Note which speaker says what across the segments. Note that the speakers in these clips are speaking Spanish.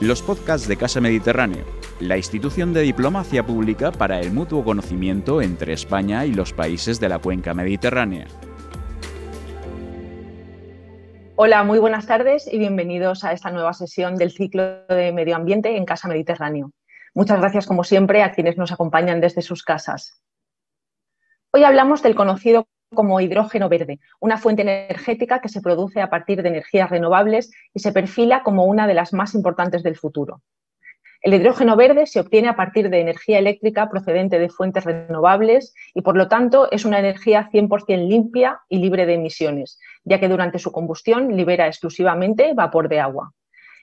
Speaker 1: los podcasts de Casa Mediterráneo, la institución de diplomacia pública para el mutuo conocimiento entre España y los países de la cuenca mediterránea.
Speaker 2: Hola, muy buenas tardes y bienvenidos a esta nueva sesión del ciclo de medio ambiente en Casa Mediterráneo. Muchas gracias, como siempre, a quienes nos acompañan desde sus casas. Hoy hablamos del conocido como hidrógeno verde, una fuente energética que se produce a partir de energías renovables y se perfila como una de las más importantes del futuro. El hidrógeno verde se obtiene a partir de energía eléctrica procedente de fuentes renovables y, por lo tanto, es una energía 100% limpia y libre de emisiones, ya que durante su combustión libera exclusivamente vapor de agua.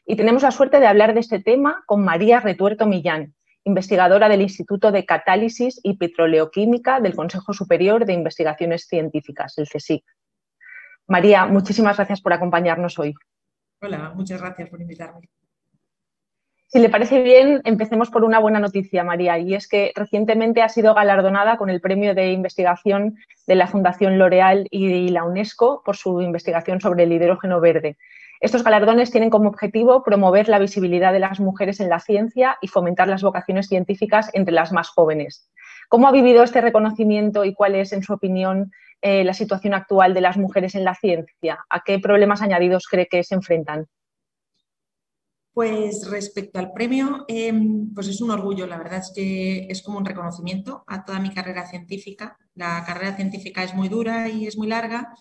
Speaker 2: Y tenemos la suerte de hablar de este tema con María Retuerto Millán, investigadora del Instituto de Catálisis y Petroleoquímica del Consejo Superior de Investigaciones Científicas, el CSIC. María, muchísimas gracias por acompañarnos hoy.
Speaker 3: Hola, muchas gracias por invitarme.
Speaker 2: Si le parece bien, empecemos por una buena noticia, María, y es que recientemente ha sido galardonada con el premio de investigación de la Fundación L'Oreal y la UNESCO por su investigación sobre el hidrógeno verde. Estos galardones tienen como objetivo promover la visibilidad de las mujeres en la ciencia y fomentar las vocaciones científicas entre las más jóvenes. ¿Cómo ha vivido este reconocimiento y cuál es, en su opinión, eh, la situación actual de las mujeres en la ciencia? ¿A qué problemas añadidos cree que se enfrentan?
Speaker 3: Pues respecto al premio, em, pues es un orgullo, la verdad es que es como un reconocimiento a toda mi carrera científica. La carrera científica es muy dura y es muy larga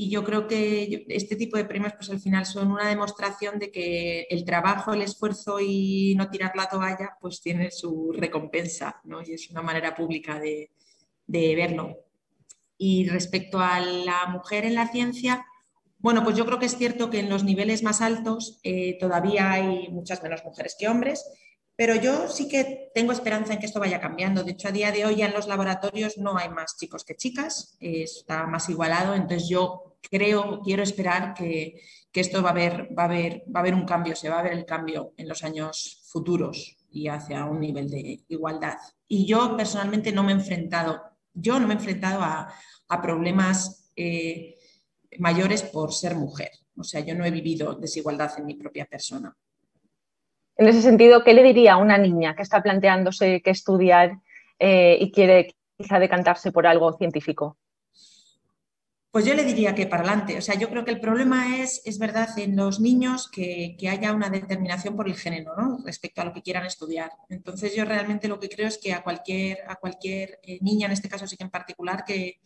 Speaker 3: y yo creo que este tipo de premios pues al final son una demostración de que el trabajo, el esfuerzo y no tirar la toalla pues tiene su recompensa ¿no? y es una manera pública de, de verlo. Y respecto a la mujer en la ciencia, bueno, pues yo creo que es cierto que en los niveles más altos eh, todavía hay muchas menos mujeres que hombres pero yo sí que tengo esperanza en que esto vaya cambiando. De hecho, a día de hoy ya en los laboratorios no hay más chicos que chicas, está más igualado. Entonces yo creo, quiero esperar que, esto va a, haber, va, a haber, va a haber un cambio, se va a ver el cambio en los años futuros y hacia un nivel de igualdad. Y yo personalmente no me he enfrentado, yo no me he enfrentado a, problemas eh, mayores por ser mujer. O sea, yo no he vivido desigualdad en mi propia persona.
Speaker 2: En ese sentido, ¿qué le diría a una niña que está planteándose qué estudiar eh, y quiere quizá decantarse por algo científico?
Speaker 3: Pues yo le diría que para adelante. O sea, yo creo que el problema es, es verdad, en los niños que, haya una determinación por el género, ¿no? Respecto a lo que quieran estudiar. Entonces, yo realmente lo que creo es que a cualquier, a cualquier eh, niña, en este caso sí que en particular, que,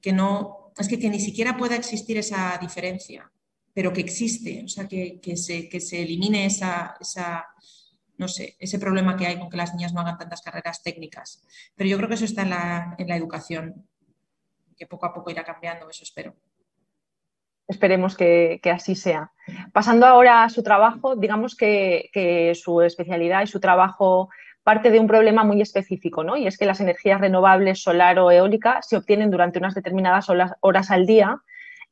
Speaker 3: que no, es que, que ni siquiera pueda existir esa diferencia pero que existe, o sea, que, se, que se, elimine esa, no sé, ese problema que hay con que las niñas no hagan tantas carreras técnicas. Pero yo creo que eso está en la, en la educación, que poco a poco irá cambiando, eso espero.
Speaker 2: Esperemos que, así sea. Pasando ahora a su trabajo, digamos que, que, su especialidad y su trabajo parte de un problema muy específico, ¿no? Y es que las energías renovables, solar o eólica, se obtienen durante unas determinadas horas al día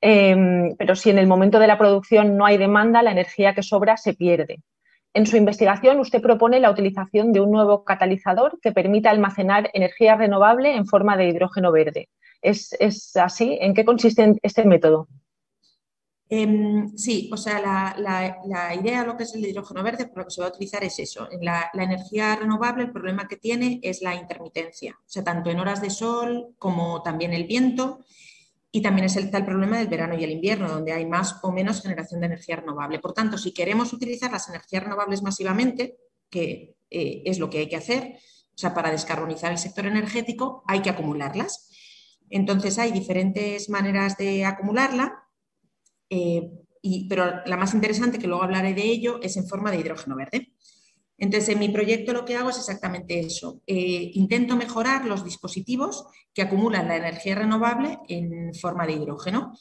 Speaker 2: Em, pero si en el momento de la producción no hay demanda, la energía que sobra se pierde. En su investigación, usted propone la utilización de un nuevo catalizador que permita almacenar energía renovable en forma de hidrógeno verde. ¿Es, así? ¿En qué consiste este método?
Speaker 3: Em, sí, o sea, la, idea de lo que es el hidrógeno verde, por lo que se va a utilizar es eso. En la, energía renovable, el problema que tiene es la intermitencia, o sea, tanto en horas de sol como también el viento. Y también es el problema del verano y el invierno, donde hay más o menos generación de energía renovable. Por tanto, si queremos utilizar las energías renovables masivamente, que eh, es lo que hay que hacer, o sea, para descarbonizar el sector energético, hay que acumularlas. Entonces, hay diferentes maneras de acumularla, eh, pero la más interesante, que luego hablaré de ello, es en forma de hidrógeno verde. Entonces, en mi proyecto lo que hago es exactamente eso. Eh, intento mejorar los dispositivos que acumulan la energía renovable en forma de hidrógeno.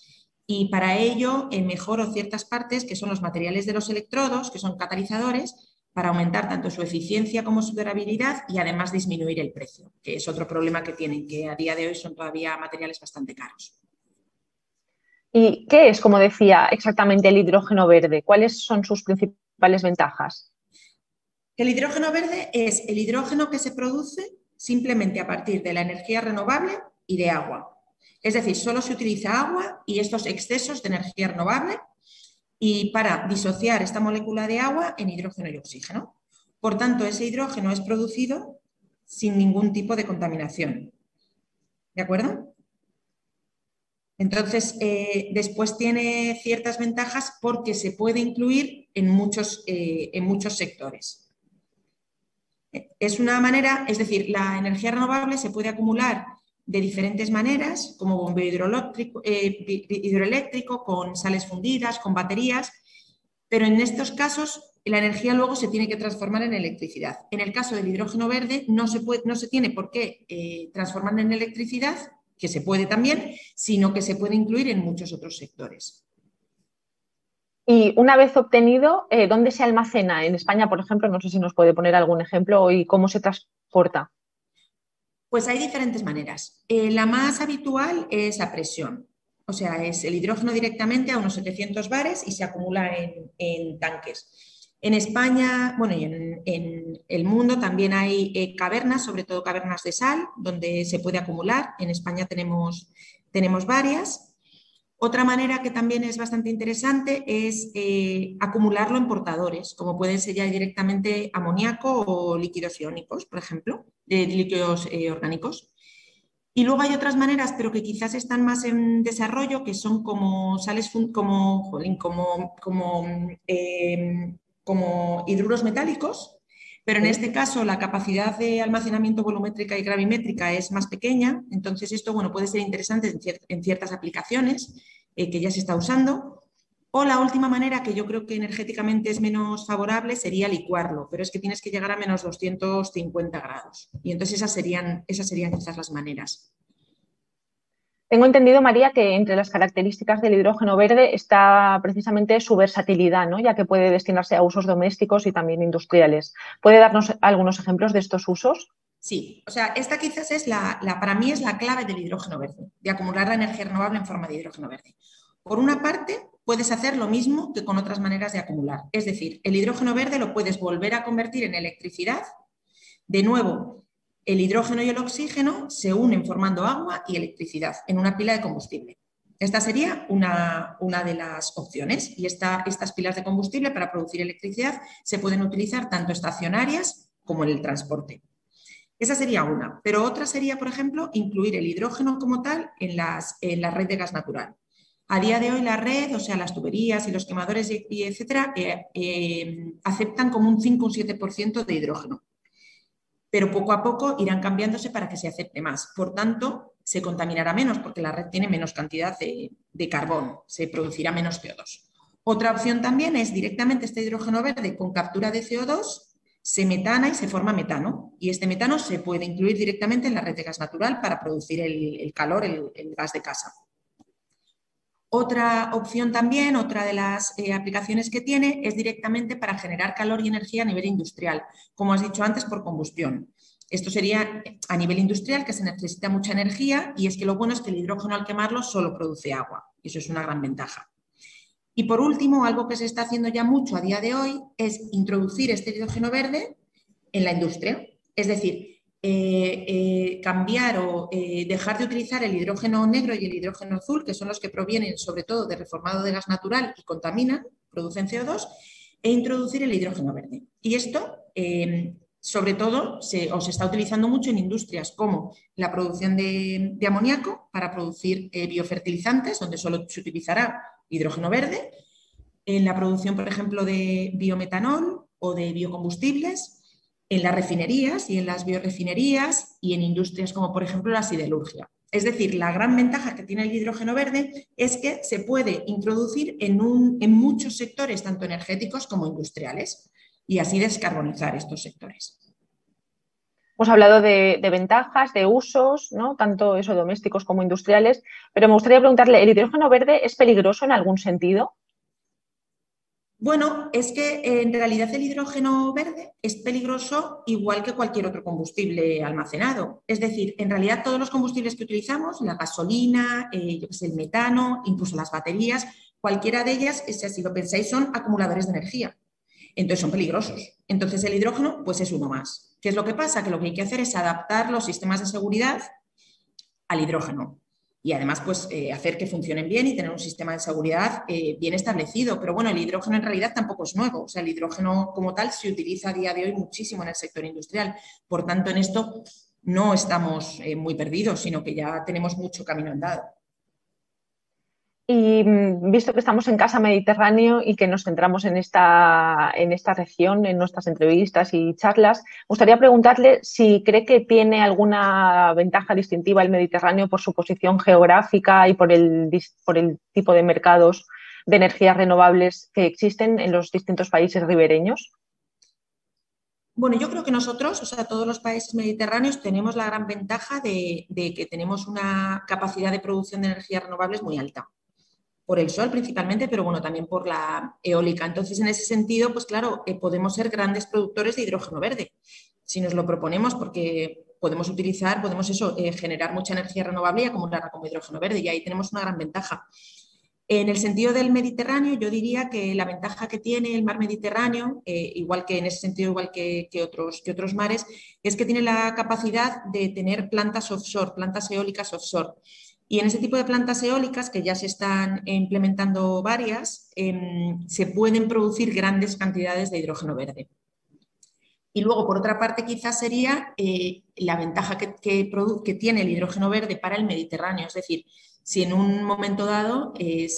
Speaker 3: Y para ello eh, mejoro ciertas partes que son los materiales de los electrodos, que son catalizadores, para aumentar tanto su eficiencia como su durabilidad y además disminuir el precio, que es otro problema que tienen, que a día de hoy son todavía materiales bastante caros.
Speaker 2: ¿Y qué es, como decía, exactamente el hidrógeno verde? ¿Cuáles son sus principales ventajas?
Speaker 3: El hidrógeno verde es el hidrógeno que se produce simplemente a partir de la energía renovable y de agua. Es decir, solo se utiliza agua y estos excesos de energía renovable y para disociar esta molécula de agua en hidrógeno y oxígeno. Por tanto, ese hidrógeno es producido sin ningún tipo de contaminación. ¿De acuerdo? Entonces, eh, después tiene ciertas ventajas porque se puede incluir en muchos, eh, en muchos sectores. Es una manera, es decir, la energía renovable se puede acumular de diferentes maneras, como bombeo hidroeléctrico, eh, hidroeléctrico, con sales fundidas, con baterías, pero en estos casos la energía luego se tiene que transformar en electricidad. En el caso del hidrógeno verde no se, puede, no se tiene por qué eh, transformar en electricidad, que se puede también, sino que se puede incluir en muchos otros sectores.
Speaker 2: Y una vez obtenido, eh, ¿dónde se almacena? En España, por ejemplo, no sé si nos puede poner algún ejemplo y cómo se transporta.
Speaker 3: Pues hay diferentes maneras. Eh, la más habitual es a presión, o sea, es el hidrógeno directamente a unos 700 bares y se acumula en, tanques. En España, bueno, y en, el mundo también hay eh, cavernas, sobre todo cavernas de sal, donde se puede acumular. En España tenemos, tenemos varias. Otra manera que también es bastante interesante es eh, acumularlo en portadores, como pueden ser ya directamente amoníaco o líquidos iónicos, por ejemplo, de líquidos eh, orgánicos. Y luego hay otras maneras, pero que quizás están más en desarrollo, que son como sales como, como, como, em, como hidruros metálicos, pero en este caso la capacidad de almacenamiento volumétrica y gravimétrica es más pequeña, entonces esto bueno, puede ser interesante en ciertas aplicaciones eh, que ya se está usando. O la última manera, que yo creo que energéticamente es menos favorable, sería licuarlo, pero es que tienes que llegar a menos 250 grados. Y entonces esas serían, esas serían quizás las maneras.
Speaker 2: Tengo entendido, María, que entre las características del hidrógeno verde está precisamente su versatilidad, ¿no? ya que puede destinarse a usos domésticos y también industriales. ¿Puede darnos algunos ejemplos de estos usos?
Speaker 3: Sí, o sea, esta quizás es la, para mí es la clave del hidrógeno verde, de acumular la energía renovable en forma de hidrógeno verde. Por una parte, puedes hacer lo mismo que con otras maneras de acumular. Es decir, el hidrógeno verde lo puedes volver a convertir en electricidad. De nuevo, el hidrógeno y el oxígeno se unen formando agua y electricidad en una pila de combustible. Esta sería una, una de las opciones y estas pilas de combustible para producir electricidad se pueden utilizar tanto estacionarias como en el transporte. Esa sería una. Pero otra sería, por ejemplo, incluir el hidrógeno como tal en, las, la red de gas natural. A día de hoy la red, o sea, las tuberías y los quemadores, etcétera, eh, eh, aceptan como un 5 o un 7% de hidrógeno. Pero poco a poco irán cambiándose para que se acepte más. Por tanto, se contaminará menos porque la red tiene menos cantidad de, de carbón, se producirá menos CO2. Otra opción también es directamente este hidrógeno verde con captura de CO2 se metana y se forma metano. Y este metano se puede incluir directamente en la red de gas natural para producir el, calor, el, gas de casa. Otra opción también, otra de las eh, aplicaciones que tiene es directamente para generar calor y energía a nivel industrial, como has dicho antes, por combustión. Esto sería a nivel industrial que se necesita mucha energía y es que lo bueno es que el hidrógeno al quemarlo solo produce agua. Y eso es una gran ventaja. Y por último, algo que se está haciendo ya mucho a día de hoy es introducir este hidrógeno verde en la industria. Es decir, eh, eh, cambiar o eh, dejar de utilizar el hidrógeno negro y el hidrógeno azul, que son los que provienen sobre todo de reformado de gas natural y contaminan, producen CO2, e introducir el hidrógeno verde. Y esto, sobre todo, se, se, está utilizando mucho en industrias como la producción de, de amoníaco para producir biofertilizantes, donde solo se utilizará hidrógeno verde, en la producción, por ejemplo, de biometanol o de biocombustibles, en las refinerías y en las biorefinerías y en industrias como, por ejemplo, la siderurgia. Es decir, la gran ventaja que tiene el hidrógeno verde es que se puede introducir en, muchos sectores, tanto energéticos como industriales, y así descarbonizar estos sectores.
Speaker 2: Hemos hablado de, ventajas, de usos, ¿no? tanto eso domésticos como industriales, pero me gustaría preguntarle, ¿el hidrógeno verde es peligroso en algún sentido?
Speaker 3: Bueno, es que en realidad el hidrógeno verde es peligroso igual que cualquier otro combustible almacenado. Es decir, en realidad todos los combustibles que utilizamos, la gasolina, eh, el metano, incluso las baterías, cualquiera de ellas, si lo pensáis, son acumuladores de energía. Entonces son peligrosos. Entonces el hidrógeno, pues es uno más. ¿Qué es lo que pasa? Que lo que hay que hacer es adaptar los sistemas de seguridad al hidrógeno. Y además pues eh, hacer que funcionen bien y tener un sistema de seguridad eh, bien establecido. Pero bueno, el hidrógeno en realidad tampoco es nuevo, o sea, el hidrógeno como tal se utiliza a día de hoy muchísimo en el sector industrial. Por tanto, en esto no estamos eh, muy perdidos, sino que ya tenemos mucho camino andado.
Speaker 2: Y mm, visto que estamos en Casa Mediterráneo y que nos centramos en esta, en esta región, en nuestras entrevistas y charlas, me gustaría preguntarle si cree que tiene alguna ventaja distintiva el Mediterráneo por su posición geográfica y por el, por el tipo de mercados de energías renovables que existen en los distintos países ribereños.
Speaker 3: Bueno, yo creo que nosotros, o sea, todos los países mediterráneos, tenemos la gran ventaja de que tenemos una capacidad de producción de energías renovables muy alta por el sol principalmente, pero bueno, también por la eólica. Entonces, en ese sentido, pues claro, eh, podemos ser grandes productores de hidrógeno verde, si nos lo proponemos, porque podemos utilizar, podemos eso, eh, generar mucha energía renovable y acumularla como hidrógeno verde, y ahí tenemos una gran ventaja. En el sentido del Mediterráneo, yo diría que la ventaja que tiene el mar Mediterráneo, eh, igual que en ese sentido, igual que, otros, que otros mares, es que tiene la capacidad de tener plantas offshore, plantas eólicas offshore. Y en ese tipo de plantas eólicas, que ya se están implementando varias, em, se pueden producir grandes cantidades de hidrógeno verde. Y luego, por otra parte, quizás sería eh, la ventaja que, tiene el hidrógeno verde para el Mediterráneo. Es decir, si en un momento dado eh,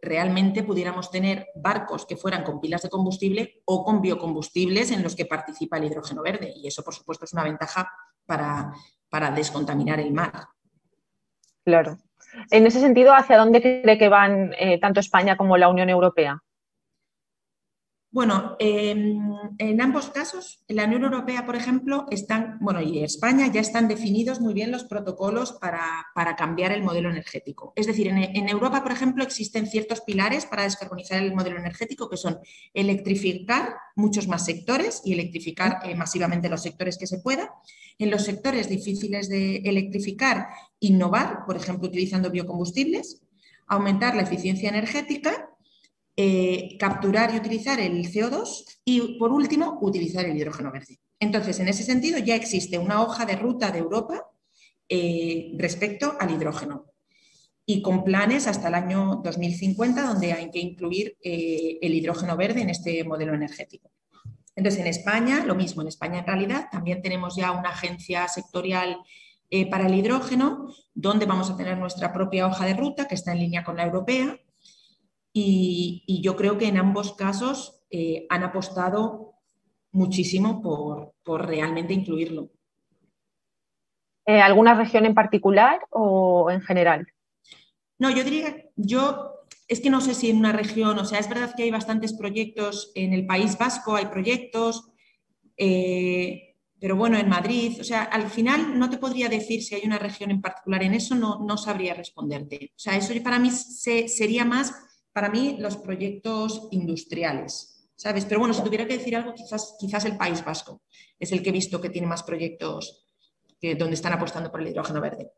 Speaker 3: realmente pudiéramos tener barcos que fueran con pilas de combustible o con biocombustibles en los que participa el hidrógeno verde. Y eso, por supuesto, es una ventaja para descontaminar el mar.
Speaker 2: Claro. En ese sentido, ¿hacia dónde cree que van eh, tanto España como la Unión Europea?
Speaker 3: Bueno, em, en ambos casos, en la Unión Europea, por ejemplo, están, bueno, y España ya están definidos muy bien los protocolos para, cambiar el modelo energético. Es decir, en, Europa, por ejemplo, existen ciertos pilares para descarbonizar el modelo energético que son electrificar muchos más sectores y electrificar eh, masivamente los sectores que se pueda. En los sectores difíciles de electrificar, innovar, por ejemplo, utilizando biocombustibles, aumentar la eficiencia energética eh, capturar y utilizar el CO2 y, por último, utilizar el hidrógeno verde. Entonces, en ese sentido, ya existe una hoja de ruta de Europa eh, respecto al hidrógeno y con planes hasta el año 2050 donde hay que incluir eh, el hidrógeno verde en este modelo energético. Entonces, en España, lo mismo, en España en realidad también tenemos ya una agencia sectorial para el hidrógeno, donde vamos a tener nuestra propia hoja de ruta que está en línea con la europea y, yo creo que en ambos casos eh, han apostado muchísimo por, realmente incluirlo.
Speaker 2: Eh, ¿Alguna región en particular o en general?
Speaker 3: No, yo diría, yo es que no sé si en una región, o sea, es verdad que hay bastantes proyectos en el País Vasco, hay proyectos, eh, pero bueno, en Madrid, o sea, al final no te podría decir si hay una región en particular, en eso no, no sabría responderte. O sea, eso para mí sería más para mí los proyectos industriales, ¿sabes? Pero bueno, si tuviera que decir algo, quizás, quizás el País Vasco es el que he visto que tiene más proyectos que, donde están apostando por el hidrógeno verde.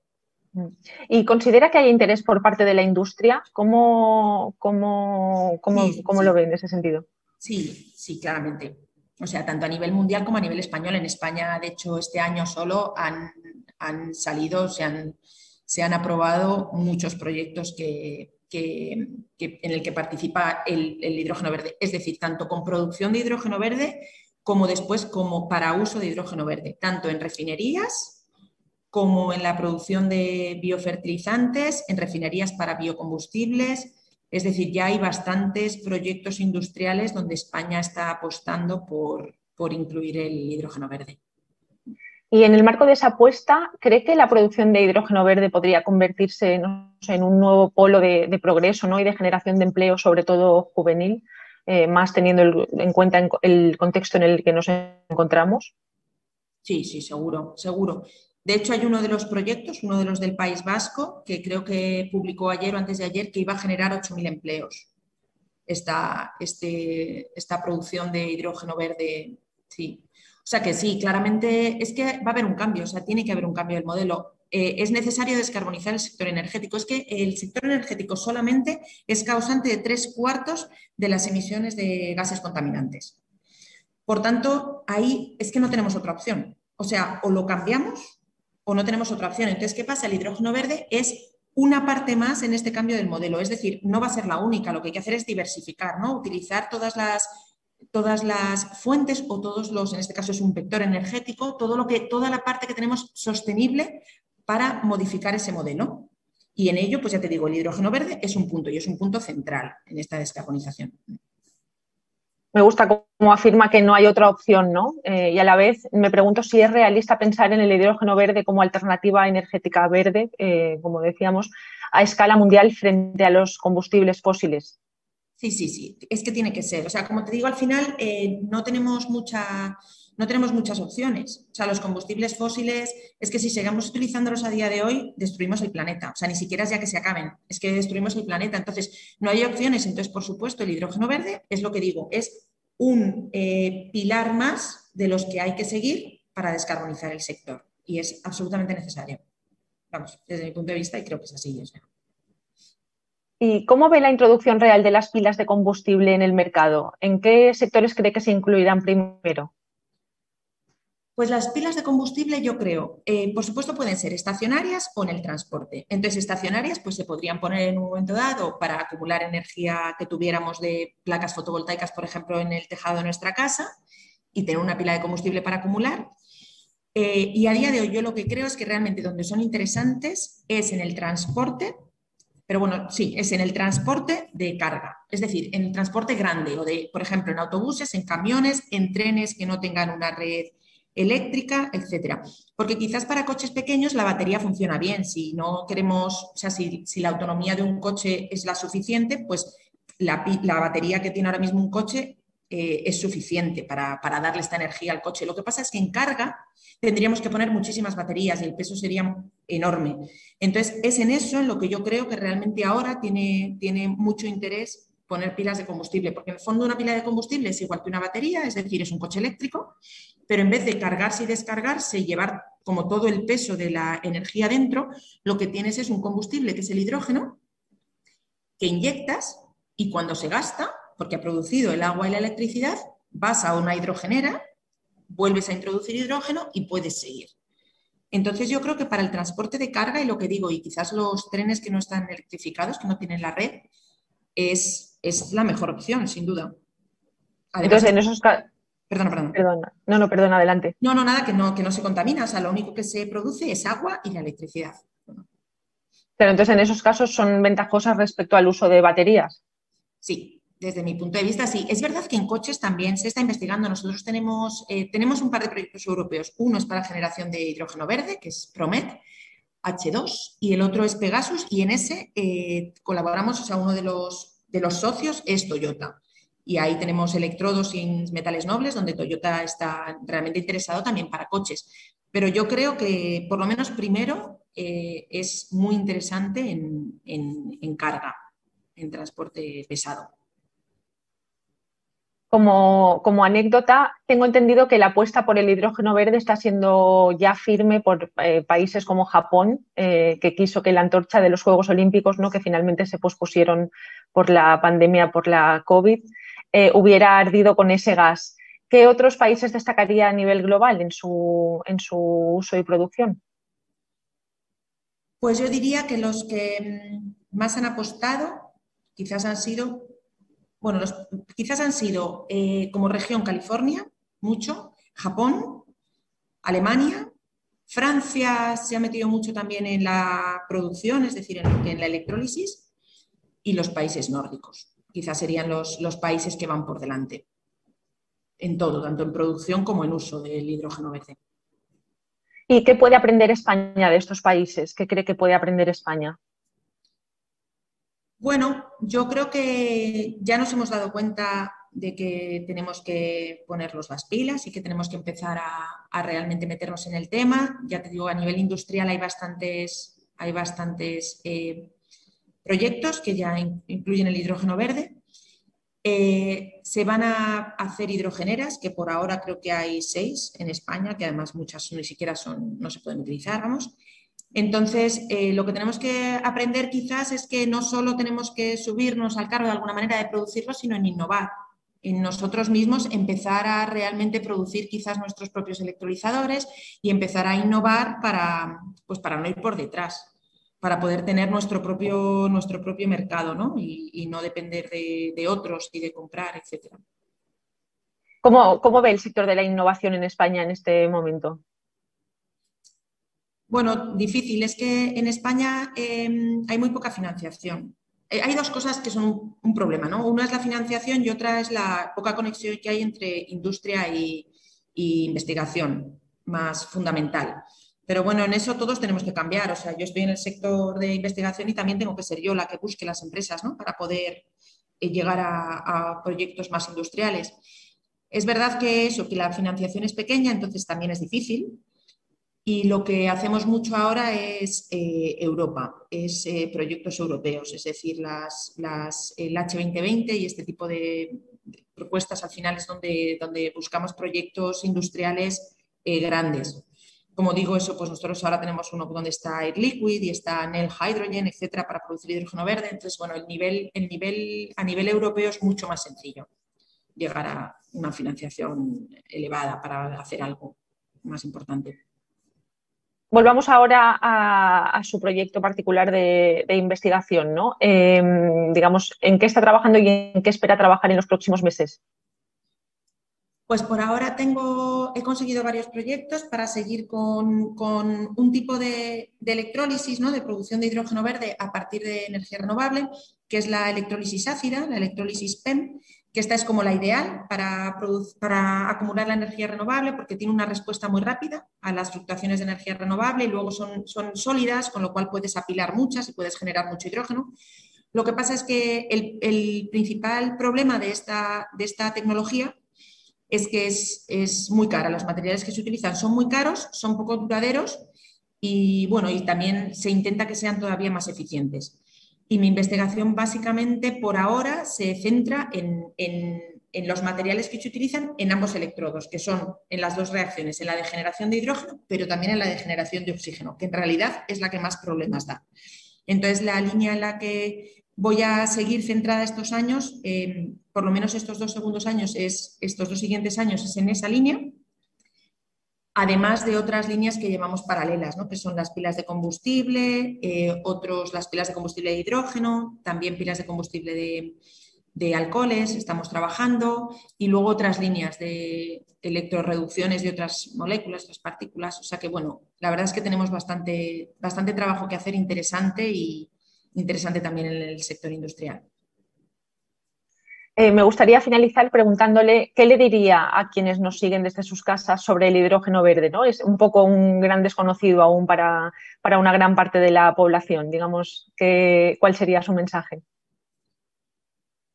Speaker 2: ¿Y considera que hay interés por parte de la industria? ¿Cómo, cómo, cómo, lo ve en ese sentido?
Speaker 3: Sí, sí, claramente. O sea, tanto a nivel mundial como a nivel español. En España, de hecho, este año solo han, han salido, se han, se han aprobado muchos proyectos que, en el que participa el, hidrógeno verde. Es decir, tanto con producción de hidrógeno verde como después como para uso de hidrógeno verde, tanto en refinerías como en la producción de biofertilizantes, en refinerías para biocombustibles. Es decir, ya hay bastantes proyectos industriales donde España está apostando por, por incluir el hidrógeno verde.
Speaker 2: Y en el marco de esa apuesta, ¿cree que la producción de hidrógeno verde podría convertirse en un nuevo polo de, progreso ¿no? y de generación de empleo, sobre todo juvenil, eh, más teniendo en cuenta el contexto en el que nos encontramos?
Speaker 3: Sí, sí, seguro, seguro. De hecho, hay uno de los proyectos, uno de los del País Vasco, que creo que publicó ayer o antes de ayer, que iba a generar 8.000 empleos. Esta, este, esta producción de hidrógeno verde, sí. O sea que sí, claramente es que va a haber un cambio, o sea, tiene que haber un cambio del modelo. Eh, es necesario descarbonizar el sector energético. Es que el sector energético solamente es causante de tres cuartos de las emisiones de gases contaminantes. Por tanto, ahí es que no tenemos otra opción. O sea, o lo cambiamos o no tenemos otra opción. Entonces, ¿qué pasa? El hidrógeno verde es una parte más en este cambio del modelo. Es decir, no va a ser la única, lo que hay que hacer es diversificar, ¿no? Utilizar todas las, todas las fuentes o todos los, en este caso es un vector energético, todo lo que, toda la parte que tenemos sostenible para modificar ese modelo. Y en ello, pues ya te digo, el hidrógeno verde es un punto y es un punto central en esta descarbonización.
Speaker 2: Me gusta cómo afirma que no hay otra opción, ¿no? Eh, y a la vez me pregunto si es realista pensar en el hidrógeno verde como alternativa energética verde, eh, como decíamos, a escala mundial frente a los combustibles fósiles.
Speaker 3: Sí, sí, sí, es que tiene que ser. O sea, como te digo, al final eh, no tenemos mucha no tenemos muchas opciones. O sea, los combustibles fósiles, es que si seguimos utilizándolos a día de hoy, destruimos el planeta. O sea, ni siquiera es ya que se acaben, es que destruimos el planeta. Entonces, no hay opciones. Entonces, por supuesto, el hidrógeno verde es lo que digo, es un eh, pilar más de los que hay que seguir para descarbonizar el sector. Y es absolutamente necesario. Vamos, desde mi punto de vista, y creo que es así.
Speaker 2: ¿Y cómo ve la introducción real de las pilas de combustible en el mercado? ¿En qué sectores cree que se incluirán primero?
Speaker 3: Pues las pilas de combustible yo creo, eh, por supuesto pueden ser estacionarias o en el transporte. Entonces estacionarias pues se podrían poner en un momento dado para acumular energía que tuviéramos de placas fotovoltaicas, por ejemplo, en el tejado de nuestra casa y tener una pila de combustible para acumular. Eh, y a día de hoy yo lo que creo es que realmente donde son interesantes es en el transporte, pero bueno, sí, es en el transporte de carga, es decir, en el transporte grande o de, por ejemplo, en autobuses, en camiones, en trenes que no tengan una red eléctrica, etcétera. Porque quizás para coches pequeños la batería funciona bien. Si no queremos, o sea, si, la autonomía de un coche es la suficiente, pues la, batería que tiene ahora mismo un coche eh, es suficiente para, darle esta energía al coche. Lo que pasa es que en carga tendríamos que poner muchísimas baterías y el peso sería enorme. Entonces, es en eso en lo que yo creo que realmente ahora tiene, tiene mucho interés poner pilas de combustible, porque en el fondo una pila de combustible es igual que una batería, es decir, es un coche eléctrico, pero en vez de cargarse y descargarse y llevar como todo el peso de la energía dentro, lo que tienes es un combustible que es el hidrógeno, que inyectas y cuando se gasta, porque ha producido el agua y la electricidad, vas a una hidrogenera, vuelves a introducir hidrógeno y puedes seguir. Entonces yo creo que para el transporte de carga y lo que digo, y quizás los trenes que no están electrificados, que no tienen la red, es, es la mejor opción, sin duda.
Speaker 2: Entonces, en esos,
Speaker 3: Perdona, perdona.
Speaker 2: No, no, perdona, adelante.
Speaker 3: No, no, nada, que no, que no se contamina. O sea, lo único que se produce es agua y la electricidad.
Speaker 2: Pero entonces en esos casos son ventajosas respecto al uso de baterías.
Speaker 3: Sí, desde mi punto de vista, sí. Es verdad que en coches también se está investigando. Nosotros tenemos, eh, tenemos un par de proyectos europeos. Uno es para generación de hidrógeno verde, que es Promet, H2, y el otro es Pegasus, y en ese eh, colaboramos, o sea, uno de los, de los socios es Toyota y ahí tenemos electrodos sin metales nobles, donde Toyota está realmente interesado también para coches. Pero yo creo que por lo menos primero eh, es muy interesante en, carga, en transporte pesado.
Speaker 2: Como, anécdota, tengo entendido que la apuesta por el hidrógeno verde está siendo ya firme por eh, países como Japón, eh, que quiso que la antorcha de los Juegos Olímpicos, ¿no? que finalmente se pospusieron por la pandemia, por la COVID, eh, hubiera ardido con ese gas. ¿Qué otros países destacaría a nivel global en su, uso y producción?
Speaker 3: Pues yo diría que los que mm, más han apostado quizás han sido, bueno, quizás han sido eh, como región California, mucho, Japón, Alemania, Francia se ha metido mucho también en la producción, es decir, en la electrólisis, y los países nórdicos quizás serían los, los países que van por delante en todo, tanto en producción como en uso del hidrógeno verde.
Speaker 2: ¿Y qué puede aprender España de estos países? ¿Qué cree que puede aprender España?
Speaker 3: Bueno, yo creo que ya nos hemos dado cuenta de que tenemos que ponernos las pilas y que tenemos que empezar a, realmente meternos en el tema. Ya te digo, a nivel industrial hay bastantes, hay bastantes eh, proyectos que ya incluyen el hidrógeno verde. Eh, se van a hacer hidrogeneras, que por ahora creo que hay seis en España, que además muchas ni siquiera son, no se pueden utilizar, vamos. Entonces, eh, lo que tenemos que aprender quizás es que no solo tenemos que subirnos al carro de alguna manera de producirlo, sino en innovar, en nosotros mismos empezar a realmente producir quizás nuestros propios electrolizadores y empezar a innovar para, pues para no ir por detrás para poder tener nuestro propio, nuestro propio mercado ¿no? Y, no depender de, otros y de comprar, etc.
Speaker 2: ¿Cómo, ¿Cómo, ve el sector de la innovación en España en este momento?
Speaker 3: Bueno, difícil. Es que en España em, hay muy poca financiación. Eh, hay dos cosas que son un, problema, ¿no? Una es la financiación y otra es la poca conexión que hay entre industria y investigación, más fundamental. Pero bueno, en eso todos tenemos que cambiar. O sea, yo estoy en el sector de investigación y también tengo que ser yo la que busque las empresas ¿no? para poder eh, llegar a, proyectos más industriales. Es verdad que eso, que la financiación es pequeña, entonces también es difícil. Y lo que hacemos mucho ahora es eh, Europa, es eh, proyectos europeos, es decir, las, las, el H2020 y este tipo de, propuestas al final es donde, buscamos proyectos industriales grandes como digo, eso, pues nosotros ahora tenemos uno donde está Air Liquid y está Nel Hydrogen, etcétera, para producir hidrógeno verde. Entonces, bueno, el nivel, el nivel a nivel europeo es mucho más sencillo llegar a una financiación elevada para hacer algo más importante.
Speaker 2: Volvamos ahora a, su proyecto particular de, investigación, ¿no? Em, digamos, ¿en qué está trabajando y en qué espera trabajar en los próximos meses?
Speaker 3: Pues por ahora tengo, he conseguido varios proyectos para seguir con, un tipo de, electrólisis, ¿no? de producción de hidrógeno verde a partir de energía renovable, que es la electrólisis ácida, la electrólisis PEM, que esta es como la ideal para, para acumular la energía renovable porque tiene una respuesta muy rápida a las fluctuaciones de energía renovable y luego son, son sólidas, con lo cual puedes apilar muchas y puedes generar mucho hidrógeno. Lo que pasa es que el, el principal problema de esta, de esta tecnología es que es, muy cara. Los materiales que se utilizan son muy caros, son poco duraderos y, bueno, y también se intenta que sean todavía más eficientes. Y mi investigación básicamente por ahora se centra en, los materiales que se utilizan en ambos electrodos, que son en las dos reacciones, en la de generación de hidrógeno, pero también en la de generación de oxígeno, que en realidad es la que más problemas da. Entonces, la línea en la que voy a seguir centrada estos años, eh, por lo menos estos dos segundos años, es, estos dos siguientes años es en esa línea, además de otras líneas que llevamos paralelas, ¿no? que son las pilas de combustible, eh, otros las pilas de combustible de hidrógeno, también pilas de combustible de, de alcoholes, estamos trabajando, y luego otras líneas de electroreducciones de otras moléculas, otras partículas. O sea que, bueno, la verdad es que tenemos bastante, bastante trabajo que hacer interesante y, interesante también en el sector industrial.
Speaker 2: Eh, me gustaría finalizar preguntándole qué le diría a quienes nos siguen desde sus casas sobre el hidrógeno verde. ¿no? Es un poco un gran desconocido aún para, una gran parte de la población. Digamos, ¿cuál sería su mensaje?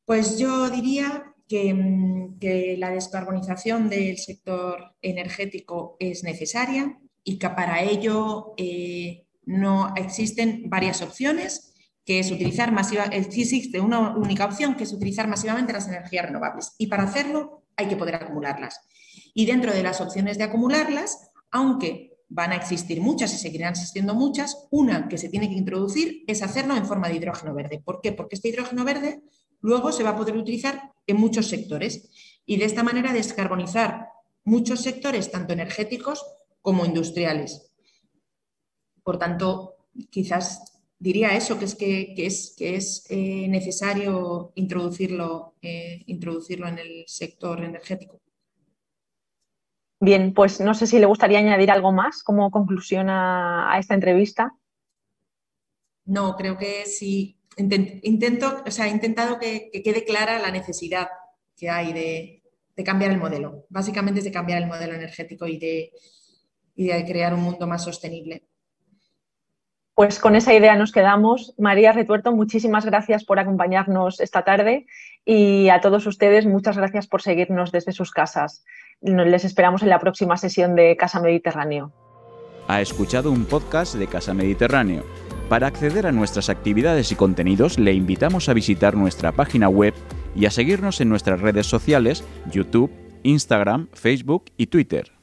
Speaker 3: Pues yo diría que, mm, la descarbonización del sector energético es necesaria y que para ello eh, no existen varias opciones que es utilizar masiva, existe una única opción, que es utilizar masivamente las energías renovables. Y para hacerlo hay que poder acumularlas. Y dentro de las opciones de acumularlas, aunque van a existir muchas y seguirán existiendo muchas, una que se tiene que introducir es hacerlo en forma de hidrógeno verde. ¿Por qué? Porque este hidrógeno verde luego se va a poder utilizar en muchos sectores y de esta manera descarbonizar muchos sectores, tanto energéticos como industriales. Por tanto, quizás diría eso, que es que, es, que es eh, necesario introducirlo, eh, introducirlo en el sector energético.
Speaker 2: Bien, pues no sé si le gustaría añadir algo más como conclusión a, esta entrevista.
Speaker 3: No, creo que sí. Intento, o sea, he intentado que, quede clara la necesidad que hay de, cambiar el modelo. Básicamente es de cambiar el modelo energético y de, y de crear un mundo más sostenible.
Speaker 2: Pues con esa idea nos quedamos. María Retuerto, muchísimas gracias por acompañarnos esta tarde y a todos ustedes muchas gracias por seguirnos desde sus casas. Les esperamos en la próxima sesión de Casa Mediterráneo.
Speaker 1: Ha escuchado un podcast de Casa Mediterráneo. Para acceder a nuestras actividades y contenidos le invitamos a visitar nuestra página web y a seguirnos en nuestras redes sociales, YouTube, Instagram, Facebook y Twitter.